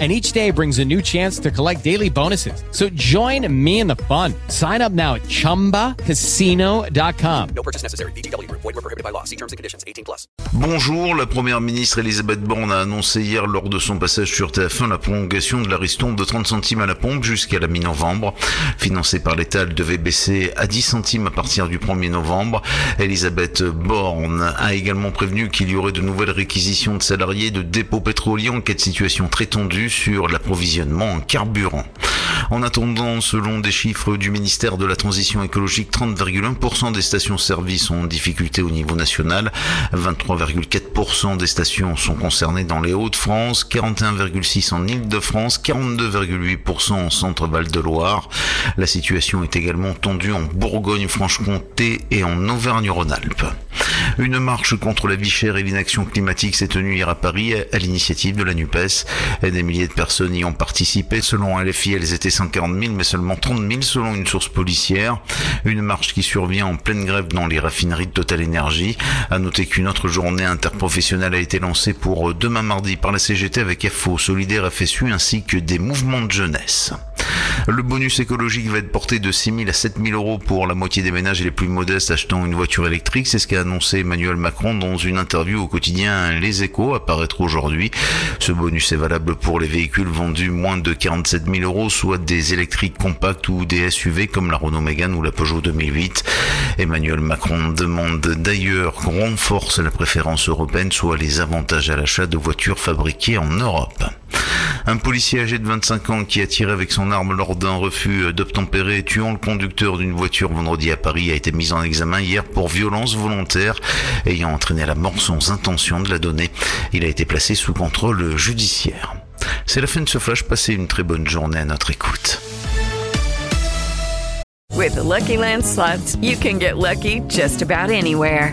and each day brings a new chance to collect daily bonuses. So join me in the fun. Sign up now at ChumbaCasino.com. No purchase necessary. BGW. Void were prohibited by law. See terms and conditions. 18 plus. Bonjour, la première ministre Elisabeth Borne a annoncé hier lors de son passage sur TF1 la prolongation de la ristourne de 30 centimes à la pompe jusqu'à la mi-novembre. Financée par l'État, elle devait baisser à 10 centimes à partir du 1er novembre. Elisabeth Borne a également prévenu qu'il y aurait de nouvelles réquisitions de salariés de dépôts pétroliers en cas de situation très tendue sur l'approvisionnement en carburant. En attendant, selon des chiffres du ministère de la Transition écologique, 30,1% des stations-service sont en difficulté au niveau national, 23,4% des stations sont concernées dans les Hauts-de-France, 41,6% en Île-de-France, 42,8% en Centre-Val de Loire. La situation est également tendue en Bourgogne-Franche-Comté et en Auvergne-Rhône-Alpes. Une marche contre la vie chère et l'inaction climatique s'est tenue hier à Paris à l'initiative de la NUPES. Des milliers de personnes y ont participé. Selon LFI, elles étaient 140 000, mais seulement 30 000 selon une source policière. Une marche qui survient en pleine grève dans les raffineries de Total Energy. À noter qu'une autre journée interprofessionnelle a été lancée pour demain mardi par la CGT avec FO, Solidaire FSU ainsi que des mouvements de jeunesse. Le bonus écologique va être porté de 6 000 à 7 000 euros pour la moitié des ménages les plus modestes achetant une voiture électrique. C'est ce qu'a annoncé Emmanuel Macron dans une interview au quotidien Les Échos à paraître aujourd'hui. Ce bonus est valable pour les véhicules vendus moins de 47 000 euros, soit des électriques compacts ou des SUV comme la Renault Mégane ou la Peugeot 2008. Emmanuel Macron demande d'ailleurs qu'on renforce la préférence européenne, soit les avantages à l'achat de voitures fabriquées en Europe. Un policier âgé de 25 ans qui a tiré avec son arme lors d'un refus d'obtempérer tuant le conducteur d'une voiture vendredi à Paris a été mis en examen hier pour violence volontaire ayant entraîné la mort sans intention de la donner. Il a été placé sous contrôle judiciaire. C'est la fin de ce flash. Passez une très bonne journée à notre écoute. With the Lucky Land you can get lucky just about anywhere.